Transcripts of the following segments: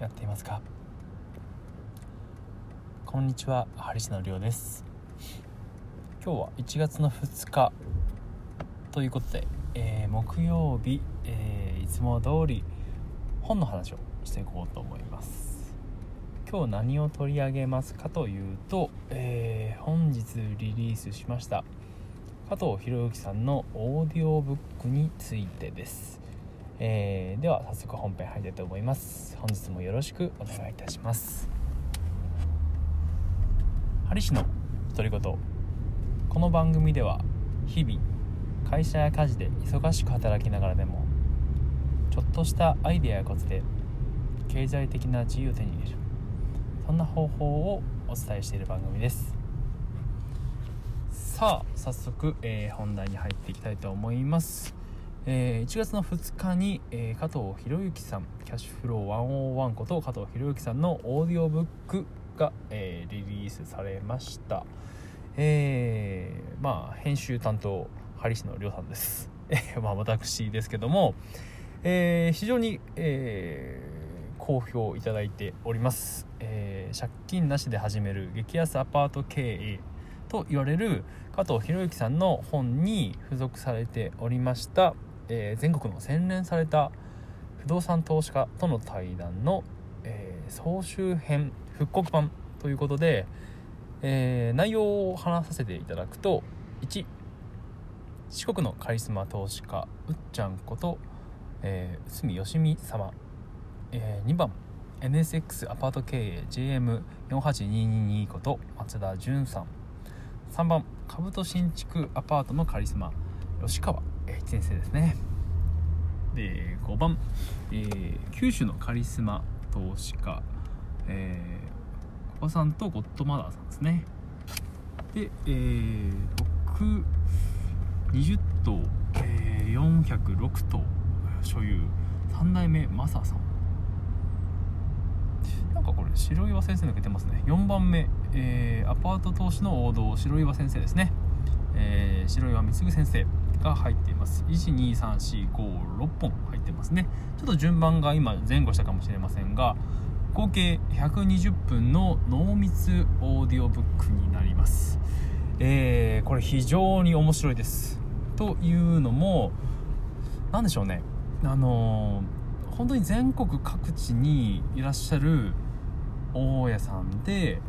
やっていますか？こんにちはハリスのりょうです。今日は1月の2日ということで、えー、木曜日、えー、いつも通り本の話をしていこうと思います。今日何を取り上げますかというと、えー、本日リリースしました加藤博之さんのオーディオブックについてです、えー、では早速本編入りたいと思います。本日もよろしくお願いいたします。ハリ氏の独り言。この番組では日々会社や家事で忙しく働きながらでもちょっとしたアイデアやコツで経済的な自由を手に入れる。そんな方法をお伝えしている番組です。さあ早速、えー、本題に入っていきたいと思います、えー、1月の2日に、えー、加藤博之さんキャッシュフロー101こと加藤博之さんのオーディオブックが、えリリースされました。えまあ編集担当ハリシのりょうさんです、えまあ私ですけども、え非常に、え好評いただいております、え借金なしで始める激安アパート経営と言われる加藤博之さんの本に付属されておりました、えー、全国の洗練された不動産投資家との対談の、えー、総集編復刻版ということで、えー、内容を話させていただくと1四国のカリスマ投資家うっちゃんこと、えー、内海義美様、えー、2番 NSX アパート経営 JM48222 こと松田純さん。3番兜新築アパートのカリスマ吉川。一先生ですね。で5番、えー、九州のカリスマ投資家、えー、パパさんとゴッドマダーさんですね。で、えー、620棟、えー、406棟所有3代目マサさん。なんかこれ白岩先生抜けてますね。4番目、えー、アパート投資の王道白岩先生ですね、えー、白岩貢先生。が入っています。12345 6本入ってますね。ちょっと順番が今前後したかもしれませんが合計120分の濃密オーディオブックになります。えー、これ非常に面白いです。というのも何でしょうね。あのー、本当に全国各地にいらっしゃる大家さんで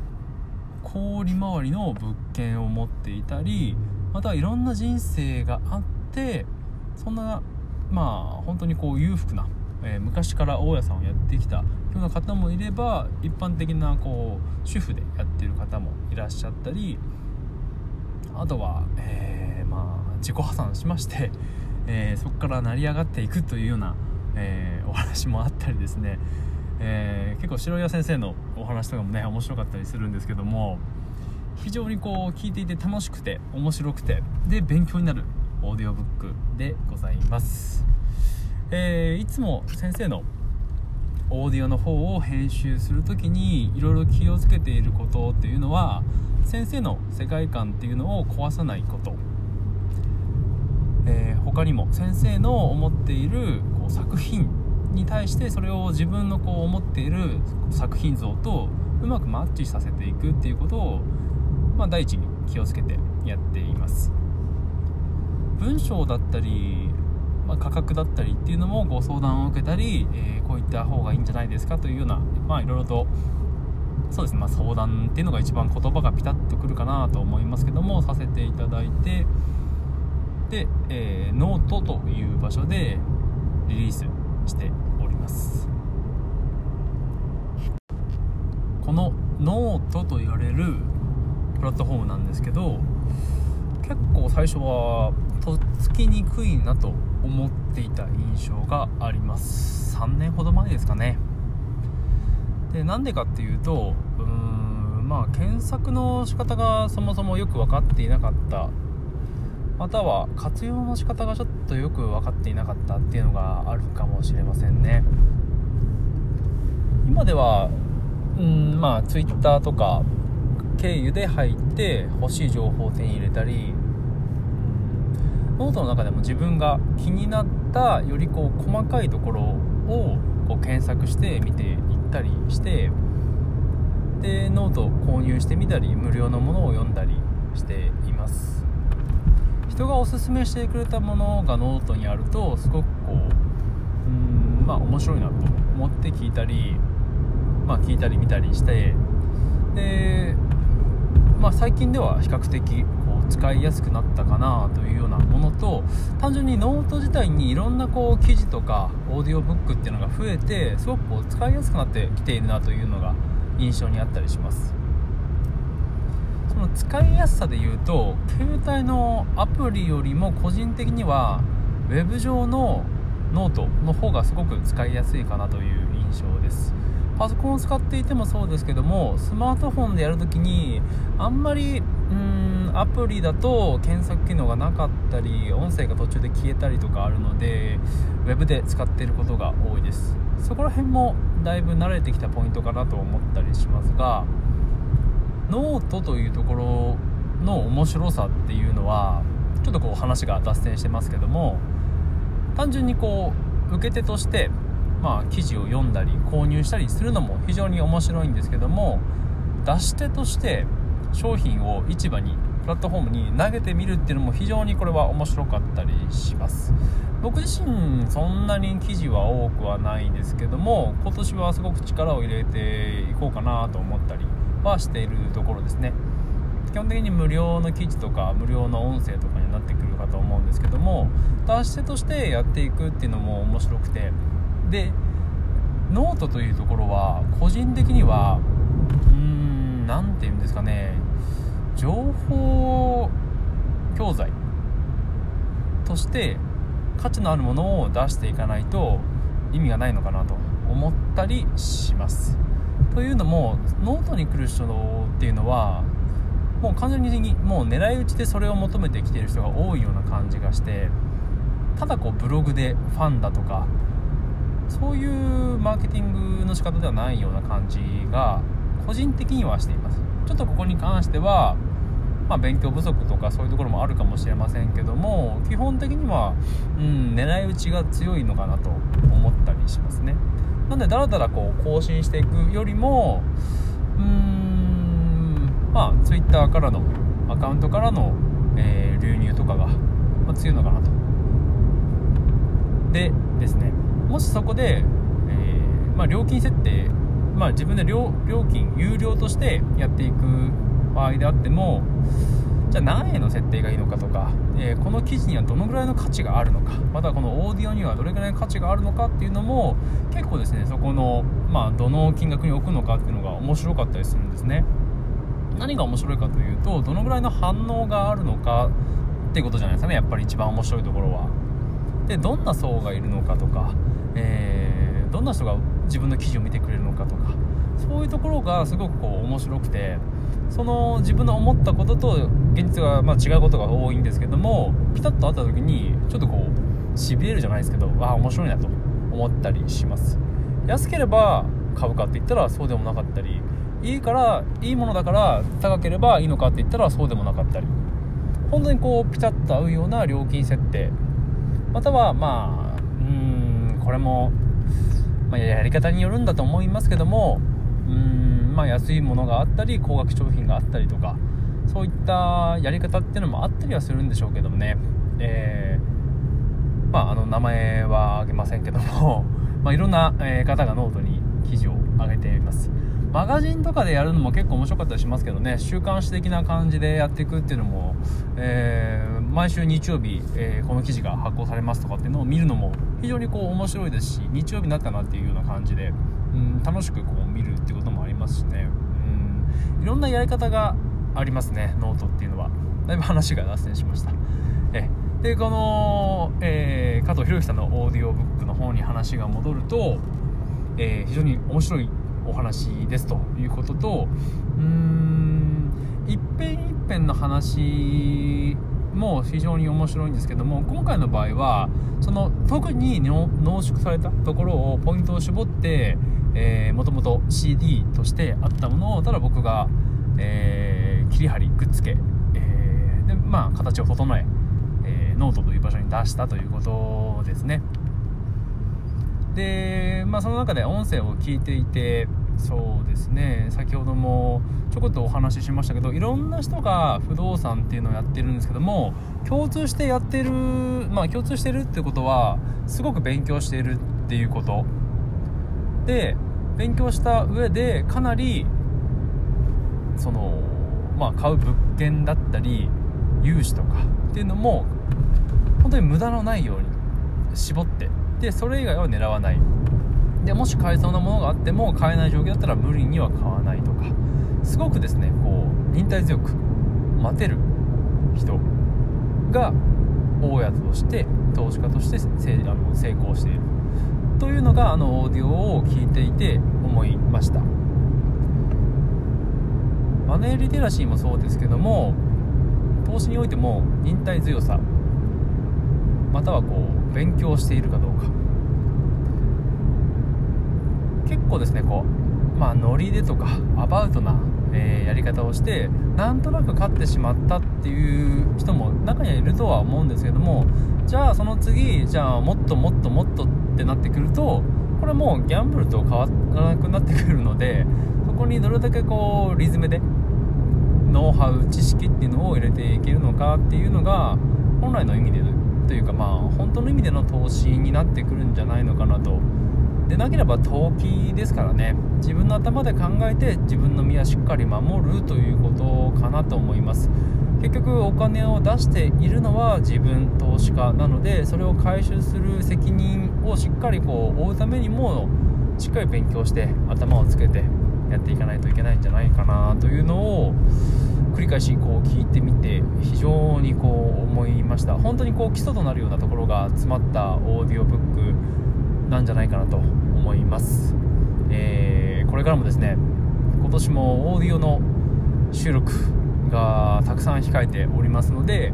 小売回りの物件を持っていたりまたはいろんな人生があってそんなまあ本当にこう裕福な、えー、昔から大家さんをやってきたような方もいれば一般的なこう主婦でやってる方もいらっしゃったりあとは、えー、まあ自己破産しまして、えー、そこから成り上がっていくというような、えお話もあったりですね。え、結構白岩先生のお話とかもね面白かったりするんですけども非常にこう聞いていて楽しくて面白くてで勉強になるオーディオブックでございます、えー、いつも先生のオーディオの方を編集する時にいろいろ気をつけていることっていうのは先生の世界観っていうのを壊さないこと、えー、他にも先生の思っているこう作品に対してそれを自分のこう思っている作品像とうまくマッチさせていくっていうことを、まあ、第一に気をつけてやっています。文章だったり、まあ、価格だったりっていうのもご相談を受けたり、えー、こういった方がいいんじゃないですかというようなまあいろいろとそうですね、まあ、相談っていうのが一番言葉がピタッとくるかなと思いますけどもさせていただいてで、えー、ノートという場所でリリースしております。このノートと言われるプラットフォームなんですけど結構最初はとっつきにくいなと思っていた印象があります。3年ほど前ですかね。でなんでかっていうとうーんまあ検索の仕方がそもそもよく分かっていなかった。または活用の仕方がちょっとよく分かっていなかったっていうのがあるかもしれませんね。今ではうんまあ Twitter とか経由で入って欲しい情報を手に入れたりノートの中でも自分が気になったよりこう細かいところをこう検索して見ていったりしてでノートを購入してみたり無料のものを読んだりしています。人がおすすめしてくれたものがノートにあるとすごくこううんまあ面白いなと思って聞いたりまあ聞いたり見たりしてでまあ最近では比較的こう使いやすくなったかなというようなものと単純にノート自体にいろんなこう記事とかオーディオブックっていうのが増えてすごくこう使いやすくなってきているなというのが印象にあったりします。その使いやすさで言うと携帯のアプリよりも個人的には web 上のノートの方がすごく使いやすいかなという印象です。パソコンを使っていてもそうですけどもスマートフォンでやるときにあんまりうんアプリだと検索機能がなかったり音声が途中で消えたりとかあるので web で使っていることが多いです。そこら辺もだいぶ慣れてきたポイントかなと思ったりしますがノートというところの面白さっていうのはちょっとこう話が脱線してますけども単純にこう受け手としてまあ記事を読んだり購入したりするのも非常に面白いんですけども出し手として商品を市場にプラットフォームに投げてみるっていうのも非常にこれは面白かったりします。僕自身そんなに記事は多くはないんですけども今年はすごく力を入れていこうかなと思ったりはしているところですね。基本的に無料の記事とか無料の音声とかになってくるかと思うんですけども出し手としてやっていくっていうのも面白くてでノートというところは個人的にはうん何て言うんですかね情報教材として価値のあるものを出していかないと意味がないのかなと思ったりします。というのもノートに来る人っていうのはもう完全にもう狙い撃ちでそれを求めてきてる人が多いような感じがしてただこうブログでファンだとかそういうマーケティングの仕方ではないような感じが個人的にはしています。ちょっとここに関してはまあ、勉強不足とかそういうところもあるかもしれませんけども基本的には、うん、狙い撃ちが強いのかなと思ったりしますね。なんでだらだらこう更新していくよりもうーんまあ Twitter からのアカウントからの、えー、流入とかが、まあ、強いのかなと。でですね。もしそこで、えー、まあ、料金設定まあ、自分で料金有料としてやっていく場合であってもじゃあ何円の設定がいいのかとか、えー、この記事にはどのぐらいの価値があるのかまたこのオーディオにはどれぐらいの価値があるのかっていうのも結構ですねそこの、まあ、どの金額に置くのかっていうのが面白かったりするんですね。何が面白いかというとどのぐらいの反応があるのかっていうことじゃないですかねやっぱり一番面白いところは。でどんな層がいるのかとか、えー、どんな人が自分の記事を見てくれるのかとかそういうところがすごくこう面白くてその自分の思ったことと現実がま違うことが多いんですけどもピタッと会った時にちょっとこうしびれるじゃないですけどああ面白いなと思ったりします。安ければ買うかって言ったらそうでもなかったりいいからいいものだから高ければいいのかって言ったらそうでもなかったり。本当にこうピタッと合うような料金設定またはまあうーんこれも、まあ、やり方によるんだと思いますけどもうんまあ安いものがあったり高額商品があったりとかそういったやり方っていうのもあったりはするんでしょうけどもね。えー、まああの名前は挙げませんけども まあ、いろんな、方がノートに記事を上げています。マガジンとかでやるのも結構面白かったりしますけどね。週刊誌的な感じでやっていくっていうのも、えー、毎週日曜日、えー、この記事が発行されますとかっていうのを見るのも非常にこう面白いですし日曜日になったなっていうような感じで、うん、楽しくこう見るっていうこともありますしね、うん、いろんなやり方がありますねノートっていうのは。だいぶ話が脱線しました。え。でこの、えー、加藤ひろゆきさんのオーディオブックの方に話が戻ると、えー、非常に面白いお話ですということとうーん一辺一辺の話も非常に面白いんですけども今回の場合はその特に濃縮されたところをポイントを絞ってもともと CD としてあったものをただ僕が、えー、切り張りくっつけ、えー、でまあ、形を整ええー、ノートという場所に出したということですね。でまあ、その中で音声を聞いていてそうですね。先ほどもちょこっとお話ししましたけどいろんな人が不動産っていうのをやってるんですけども共通してやってるまあ共通してるってことはすごく勉強しているっていうこと。で勉強した上でかなりそのまあ買う物件だったり融資とかっていうのも本当に無駄のないように絞ってでそれ以外は狙わない。でもし買えそうなものがあっても買えない状況だったら無理には買わないとか。すごくですねこう忍耐強く待てる人が大家として投資家としてあの成功している。というのがあのオーディオを聞いていて思いました。マネーリテラシーもそうですけども投資においても忍耐強さまたはこう勉強しているかどうか。結構ですねこうまあノリでとかアバウトな、えー、やり方をしてなんとなく勝ってしまったっていう人も中にはいるとは思うんですけどもじゃあその次じゃあもっともっともっとってなってくるとこれもうギャンブルと変わらなくなってくるのでそこにどれだけこうリズムでノウハウ知識っていうのを入れていけるのかっていうのが本来の意味でというかまあ本当の意味での投資になってくるんじゃないのかなとでなければ投機ですからね。自分の頭で考えて自分の身はしっかり守るということかなと思います。結局お金を出しているのは自分投資家なのでそれを回収する責任をしっかりこう負うためにもしっかり勉強して頭をつけてやっていかないといけないんじゃないかなというのを繰り返しこう聞いてみて非常にこう思いました。本当にこう基礎となるようなところが詰まったオーディオブックなんじゃないかなと思います、えー、これからもですね今年もオーディオの収録がたくさん控えておりますので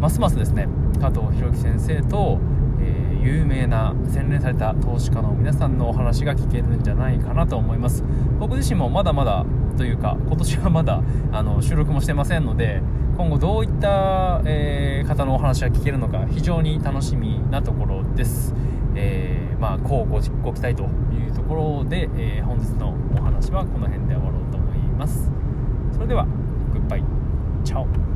ますますですね加藤弘樹先生と、えー、有名な洗練された投資家の皆さんのお話が聞けるんじゃないかなと思います。僕自身もまだまだというか今年はまだあの収録もしてませんので今後どういった、えー、方のお話が聞けるのか非常に楽しみなところです、えー、まあこうごご期待というところで、えー、本日のお話はこの辺で終わろうと思います。それではグッバイチャオ。